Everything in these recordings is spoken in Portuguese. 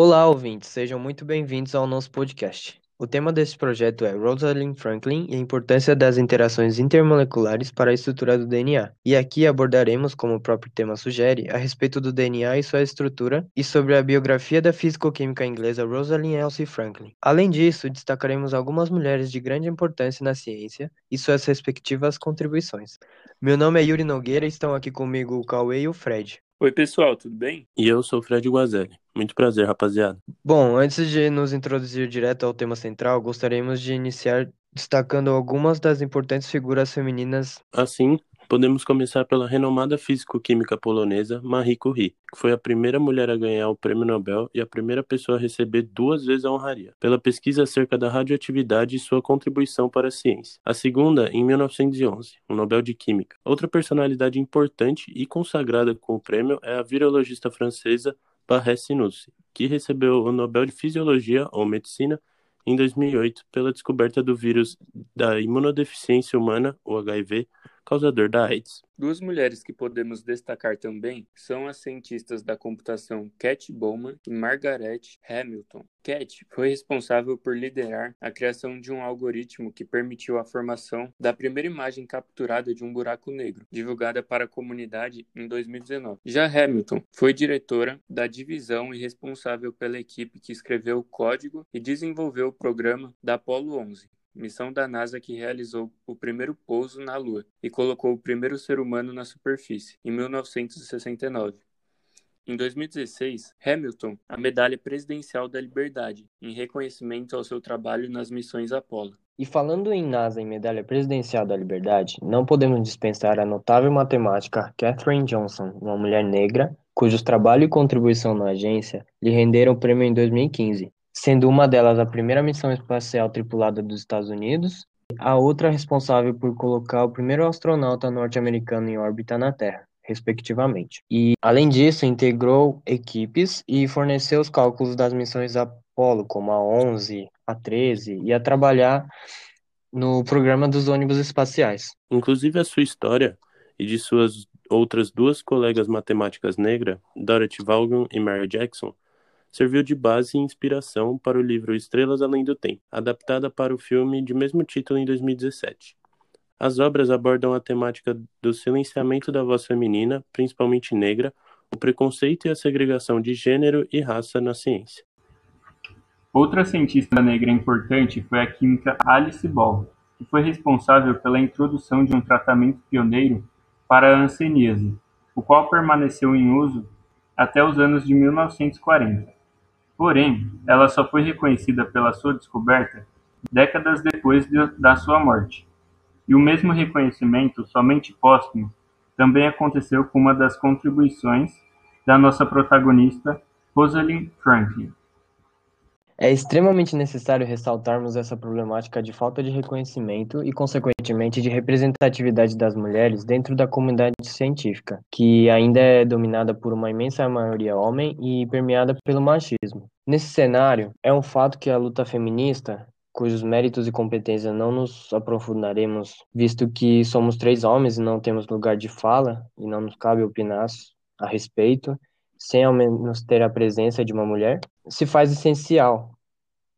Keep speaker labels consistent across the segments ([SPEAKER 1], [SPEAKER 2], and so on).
[SPEAKER 1] Olá, ouvintes, sejam muito bem-vindos ao nosso podcast. O tema deste projeto é Rosalind Franklin e a importância das interações intermoleculares para a estrutura do DNA. E aqui abordaremos, como o próprio tema sugere, a respeito do DNA e sua estrutura e sobre a biografia da físico-química inglesa Rosalind Elsie Franklin. Além disso, destacaremos algumas mulheres de grande importância na ciência e suas respectivas contribuições. Meu nome é Yuri Nogueira e estão aqui comigo o Cauê e o Fred.
[SPEAKER 2] Oi, pessoal, tudo bem?
[SPEAKER 3] E eu sou o Fred Guazelli. Muito prazer, rapaziada.
[SPEAKER 1] Bom, antes de nos introduzir direto ao tema central, gostaríamos de iniciar destacando algumas das importantes figuras femininas.
[SPEAKER 3] Assim, Podemos começar pela renomada físico-química polonesa Marie Curie, que foi a primeira mulher a ganhar o Prêmio Nobel e a primeira pessoa a receber duas vezes a honraria, pela pesquisa acerca da radioatividade e sua contribuição para a ciência. A segunda, em 1911, o Nobel de Química. Outra personalidade importante e consagrada com o prêmio é a virologista francesa Barré Sinussi, que recebeu o Nobel de Fisiologia ou Medicina em 2008 pela descoberta do vírus da imunodeficiência humana, o HIV, causador da AIDS.
[SPEAKER 2] Duas mulheres que podemos destacar também são as cientistas da computação Cat Bowman e Margaret Hamilton. Cat foi responsável por liderar a criação de um algoritmo que permitiu a formação da primeira imagem capturada de um buraco negro, divulgada para a comunidade em 2019. Já Hamilton foi diretora da divisão e responsável pela equipe que escreveu o código e desenvolveu o programa da Apollo 11, missão da NASA que realizou o primeiro pouso na Lua e colocou o primeiro ser humano na superfície, em 1969. Em 2016, Hamilton a Medalha Presidencial da Liberdade, em reconhecimento ao seu trabalho nas missões Apollo.
[SPEAKER 1] E falando em NASA e Medalha Presidencial da Liberdade, não podemos dispensar a notável matemática Katherine Johnson, uma mulher negra, cujos trabalho e contribuição na agência lhe renderam o prêmio em 2015, sendo uma delas a primeira missão espacial tripulada dos Estados Unidos, a outra responsável por colocar o primeiro astronauta norte-americano em órbita na Terra, respectivamente. E, além disso, integrou equipes e forneceu os cálculos das missões Apollo, como a 11, a 13, e a trabalhar no programa dos ônibus espaciais.
[SPEAKER 3] Inclusive a sua história e de suas outras duas colegas matemáticas negras, Dorothy Vaughan e Mary Jackson, serviu de base e inspiração para o livro Estrelas Além do Tempo, adaptada para o filme de mesmo título em 2017. As obras abordam a temática do silenciamento da voz feminina, principalmente negra, o preconceito e a segregação de gênero e raça na ciência.
[SPEAKER 2] Outra cientista negra importante foi a química Alice Ball, que foi responsável pela introdução de um tratamento pioneiro para a hanseníase, o qual permaneceu em uso até os anos de 1940. Porém, ela só foi reconhecida pela sua descoberta décadas depois de, da sua morte. E o mesmo reconhecimento, somente póstumo, também aconteceu com uma das contribuições da nossa protagonista, Rosalind Franklin.
[SPEAKER 1] É extremamente necessário ressaltarmos essa problemática de falta de reconhecimento e, consequentemente, de representatividade das mulheres dentro da comunidade científica, que ainda é dominada por uma imensa maioria homem e permeada pelo machismo. Nesse cenário, é um fato que a luta feminista, cujos méritos e competências não nos aprofundaremos, visto que somos três homens e não temos lugar de fala e não nos cabe opinar a respeito, sem ao menos ter a presença de uma mulher, se faz essencial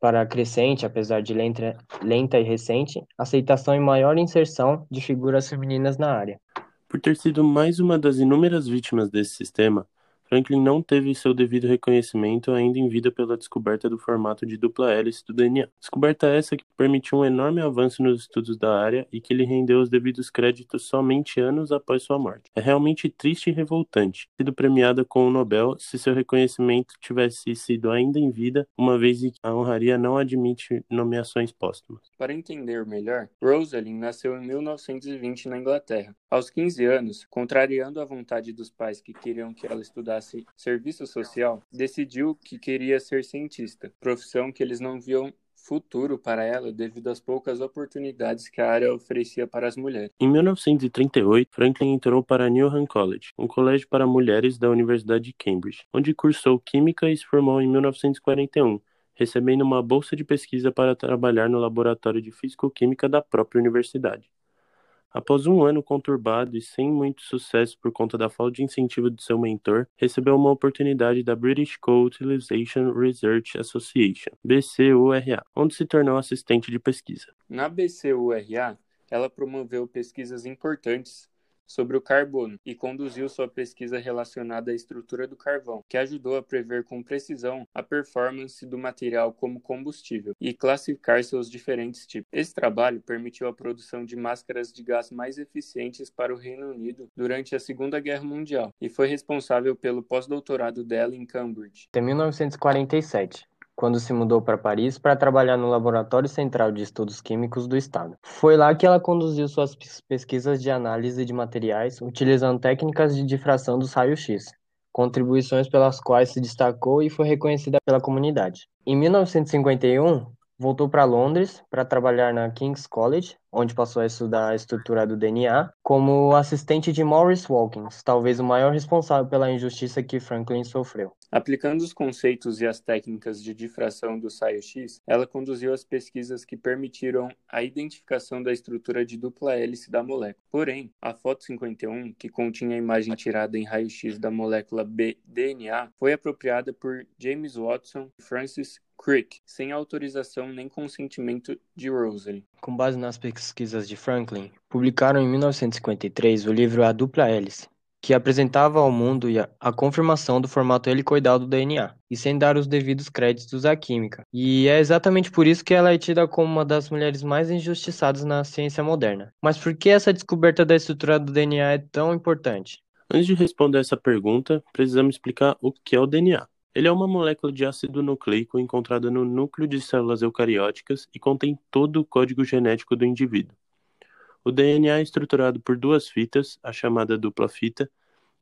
[SPEAKER 1] para a crescente, apesar de lenta, lenta e recente, aceitação e maior inserção de figuras femininas na área.
[SPEAKER 3] Por ter sido mais uma das inúmeras vítimas desse sistema, Franklin não teve seu devido reconhecimento ainda em vida pela descoberta do formato de dupla hélice do DNA. Descoberta essa que permitiu um enorme avanço nos estudos da área e que lhe rendeu os devidos créditos somente anos após sua morte. É realmente triste e revoltante sido premiada com o Nobel se seu reconhecimento tivesse sido ainda em vida, uma vez que a honraria não admite nomeações póstumas.
[SPEAKER 2] Para entender melhor, Rosalind nasceu em 1920 na Inglaterra. Aos 15 anos, contrariando a vontade dos pais que queriam que ela estudasse estudasse serviço social, decidiu que queria ser cientista, profissão que eles não viam futuro para ela devido às poucas oportunidades que a área oferecia para as mulheres.
[SPEAKER 3] Em 1938, Franklin entrou para Newnham College, um colégio para mulheres da Universidade de Cambridge, onde cursou Química e se formou em 1941, recebendo uma bolsa de pesquisa para trabalhar no laboratório de Físico-Química da própria universidade. Após um ano conturbado e sem muito sucesso por conta da falta de incentivo de seu mentor, recebeu uma oportunidade da British Co-Utilization Research Association, BCURA, onde se tornou assistente de pesquisa.
[SPEAKER 2] Na BCURA, ela promoveu pesquisas importantes sobre o carbono e conduziu sua pesquisa relacionada à estrutura do carvão, que ajudou a prever com precisão a performance do material como combustível e classificar seus diferentes tipos. Esse trabalho permitiu a produção de máscaras de gás mais eficientes para o Reino Unido durante a Segunda Guerra Mundial e foi responsável pelo pós-doutorado dela em Cambridge.
[SPEAKER 1] Em 1947, quando se mudou para Paris para trabalhar no Laboratório Central de Estudos Químicos do Estado. Foi lá que ela conduziu suas pesquisas de análise de materiais utilizando técnicas de difração dos raios-x, contribuições pelas quais se destacou e foi reconhecida pela comunidade. Em 1951, voltou para Londres para trabalhar na King's College, onde passou a estudar a estrutura do DNA, como assistente de Maurice Wilkins, talvez o maior responsável pela injustiça que Franklin sofreu.
[SPEAKER 2] Aplicando os conceitos e as técnicas de difração do raio-x, ela conduziu as pesquisas que permitiram a identificação da estrutura de dupla hélice da molécula. Porém, a foto 51, que continha a imagem tirada em raio-x da molécula B-DNA, foi apropriada por James Watson e Francis Crick, sem autorização nem consentimento de Rosalie.
[SPEAKER 1] Com base nas pesquisas de Franklin, publicaram em 1953 o livro A Dupla Hélice, que apresentava ao mundo a confirmação do formato helicoidal do DNA, e sem dar os devidos créditos à química. E é exatamente por isso que ela é tida como uma das mulheres mais injustiçadas na ciência moderna. Mas por que essa descoberta da estrutura do DNA é tão importante?
[SPEAKER 3] Antes de responder essa pergunta, precisamos explicar o que é o DNA. Ele é uma molécula de ácido nucleico encontrada no núcleo de células eucarióticas e contém todo o código genético do indivíduo. O DNA é estruturado por duas fitas, a chamada dupla fita,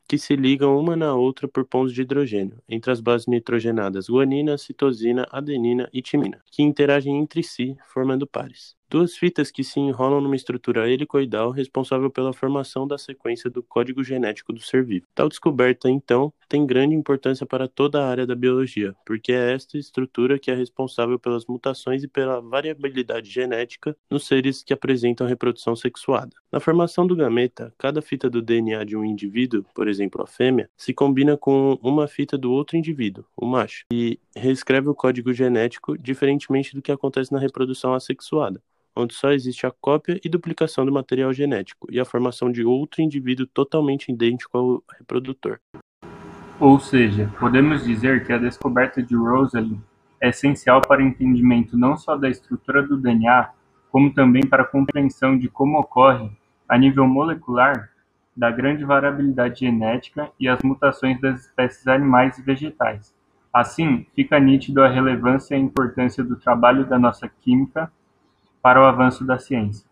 [SPEAKER 3] que se ligam uma na outra por pontos de hidrogênio, entre as bases nitrogenadas guanina, citosina, adenina e timina, que interagem entre si, formando pares. Duas fitas que se enrolam numa estrutura helicoidal responsável pela formação da sequência do código genético do ser vivo. Tal descoberta, então, tem grande importância para toda a área da biologia, porque é esta estrutura que é responsável pelas mutações e pela variabilidade genética nos seres que apresentam reprodução sexuada. Na formação do gameta, cada fita do DNA de um indivíduo, por exemplo a fêmea, se combina com uma fita do outro indivíduo, o macho, e reescreve o código genético diferentemente do que acontece na reprodução assexuada onde só existe a cópia e duplicação do material genético e a formação de outro indivíduo totalmente idêntico ao reprodutor.
[SPEAKER 2] Ou seja, podemos dizer que a descoberta de Rosalind é essencial para o entendimento não só da estrutura do DNA, como também para a compreensão de como ocorre, a nível molecular, da grande variabilidade genética e as mutações das espécies animais e vegetais. Assim, fica nítido a relevância e a importância do trabalho da nossa química para o avanço da ciência.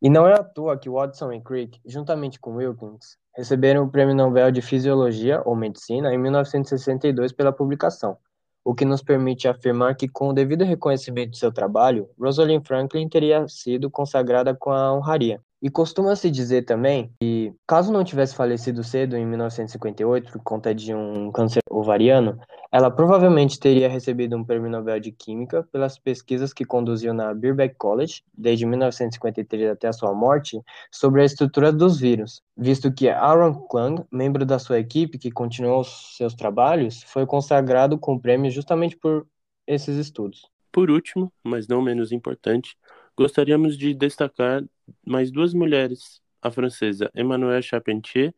[SPEAKER 1] E não é à toa que Watson e Crick, juntamente com Wilkins, receberam o Prêmio Nobel de Fisiologia ou Medicina em 1962 pela publicação, o que nos permite afirmar que, com o devido reconhecimento de seu trabalho, Rosalind Franklin teria sido consagrada com a honraria. E costuma-se dizer também que, caso não tivesse falecido cedo em 1958 por conta de um câncer ovariano, ela provavelmente teria recebido um prêmio Nobel de Química pelas pesquisas que conduziu na Birkbeck College, desde 1953 até a sua morte, sobre a estrutura dos vírus, visto que Aaron Klang, membro da sua equipe que continuou seus trabalhos, foi consagrado com o prêmio justamente por esses estudos.
[SPEAKER 3] Por último, mas não menos importante, gostaríamos de destacar mais duas mulheres, a francesa Emmanuelle Charpentier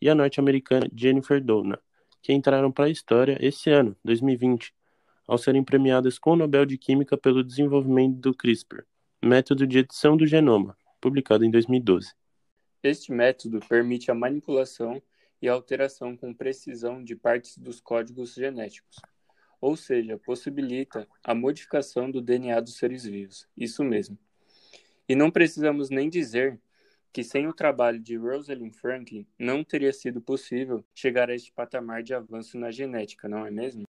[SPEAKER 3] e a norte-americana Jennifer Doudna, que entraram para a história esse ano, 2020, ao serem premiadas com o Nobel de Química pelo desenvolvimento do CRISPR, método de edição do genoma, publicado em 2012.
[SPEAKER 2] Este método permite a manipulação e alteração com precisão de partes dos códigos genéticos, ou seja, possibilita a modificação do DNA dos seres vivos. Isso mesmo. E não precisamos nem dizer que sem o trabalho de Rosalind Franklin não teria sido possível chegar a este patamar de avanço na genética, não é mesmo?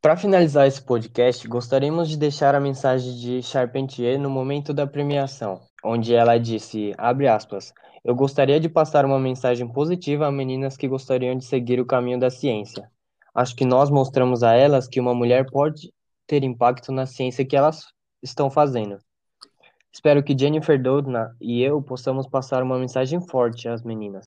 [SPEAKER 1] Para finalizar esse podcast, gostaríamos de deixar a mensagem de Charpentier no momento da premiação, onde ela disse, aspas, eu gostaria de passar uma mensagem positiva a meninas que gostariam de seguir o caminho da ciência. Acho que nós mostramos a elas que uma mulher pode ter impacto na ciência que elas estão fazendo. Espero que Jennifer Doudna e eu possamos passar uma mensagem forte às meninas.